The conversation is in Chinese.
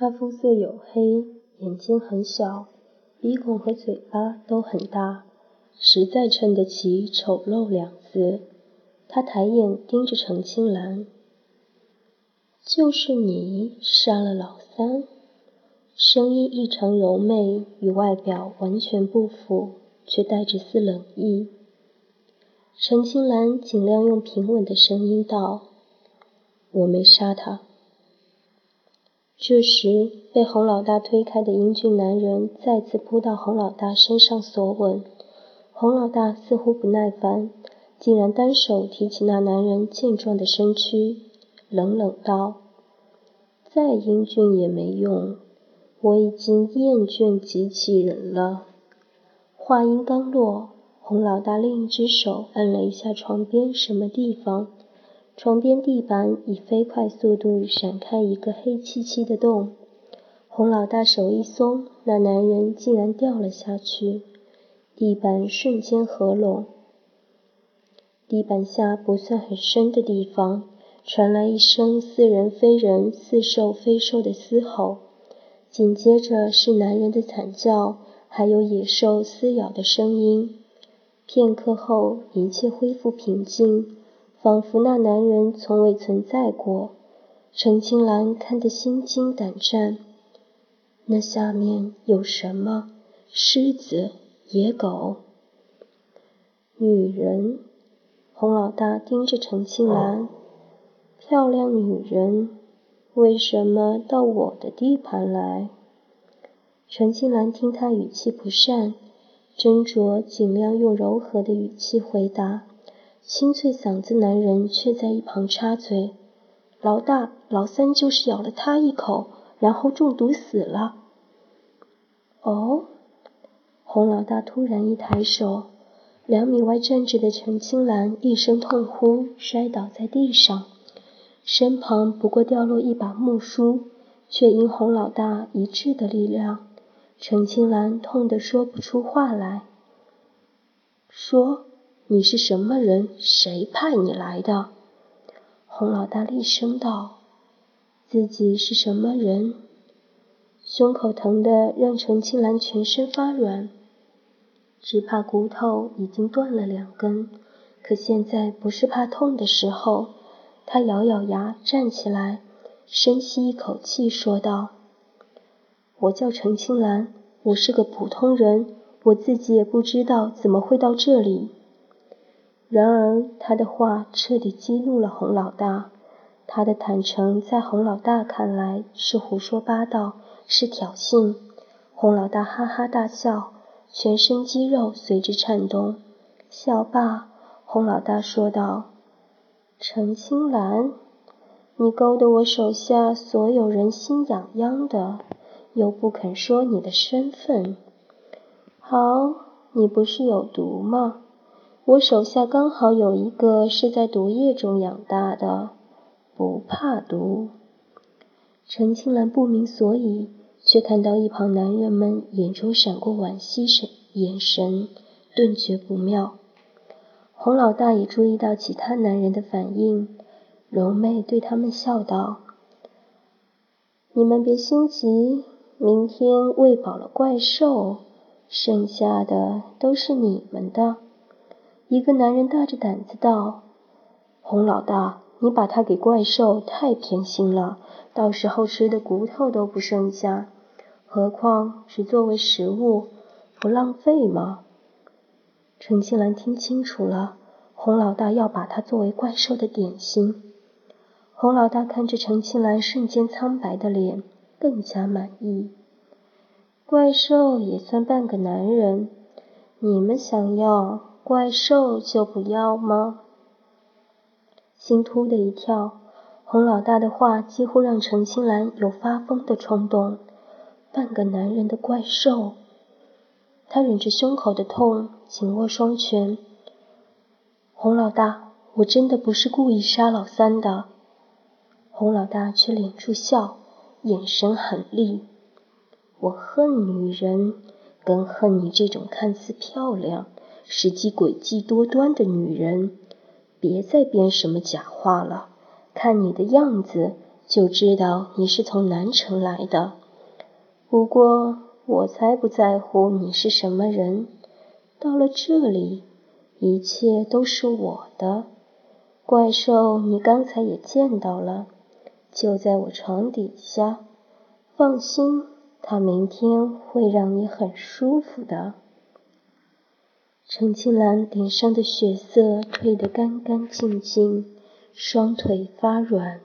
他肤色黝黑，眼睛很小，鼻孔和嘴巴都很大，实在衬得起“丑陋”两字。他抬眼盯着程青兰：“就是你杀了老三？”声音异常柔媚，与外表完全不符，却带着丝冷意。程青兰尽量用平稳的声音道：“我没杀他。”这时，被洪老大推开的英俊男人再次扑到洪老大身上索吻。洪老大似乎不耐烦，竟然单手提起那男人健壮的身躯，冷冷道：“再英俊也没用，我已经厌倦机器人了。”话音刚落。洪老大另一只手按了一下床边什么地方，床边地板以飞快速度闪开一个黑漆漆的洞。洪老大手一松，那男人竟然掉了下去，地板瞬间合拢。地板下不算很深的地方，传来一声似人非人、似兽非兽的嘶吼，紧接着是男人的惨叫，还有野兽撕咬的声音。片刻后，一切恢复平静，仿佛那男人从未存在过。陈青兰看得心惊胆战。那下面有什么？狮子、野狗、女人？洪老大盯着陈青兰，漂亮女人，为什么到我的地盘来？陈青兰听他语气不善。斟酌，尽量用柔和的语气回答。清脆嗓子男人却在一旁插嘴：“老大，老三就是咬了他一口，然后中毒死了。”哦，洪老大突然一抬手，两米外站着的陈青兰一声痛呼，摔倒在地上，身旁不过掉落一把木梳，却因洪老大一致的力量。陈青兰痛得说不出话来，说：“你是什么人？谁派你来的？”洪老大厉声道：“自己是什么人？”胸口疼得让陈青兰全身发软，只怕骨头已经断了两根。可现在不是怕痛的时候，他咬咬牙站起来，深吸一口气，说道。我叫陈青兰，我是个普通人，我自己也不知道怎么会到这里。然而，他的话彻底激怒了洪老大。他的坦诚在洪老大看来是胡说八道，是挑衅。洪老大哈哈大笑，全身肌肉随之颤动。笑罢，洪老大说道：“程青兰，你勾得我手下所有人心痒痒的。”又不肯说你的身份。好，你不是有毒吗？我手下刚好有一个是在毒液中养大的，不怕毒。陈青兰不明所以，却看到一旁男人们眼中闪过惋惜神眼神，顿觉不妙。洪老大也注意到其他男人的反应，柔媚对他们笑道：“你们别心急。”明天喂饱了怪兽，剩下的都是你们的。一个男人大着胆子道：“洪老大，你把它给怪兽，太偏心了，到时候吃的骨头都不剩下。何况是作为食物，不浪费吗？”陈青兰听清楚了，洪老大要把它作为怪兽的点心。洪老大看着陈青兰瞬间苍白的脸。更加满意。怪兽也算半个男人，你们想要怪兽就不要吗？心突的一跳，洪老大的话几乎让陈青兰有发疯的冲动。半个男人的怪兽，他忍着胸口的痛，紧握双拳。洪老大，我真的不是故意杀老三的。洪老大却敛住笑。眼神狠厉，我恨女人，更恨你这种看似漂亮，实际诡计多端的女人。别再编什么假话了，看你的样子，就知道你是从南城来的。不过我才不在乎你是什么人。到了这里，一切都是我的。怪兽，你刚才也见到了，就在我床底下。放心，他明天会让你很舒服的。陈青兰脸上的血色褪得干干净净，双腿发软。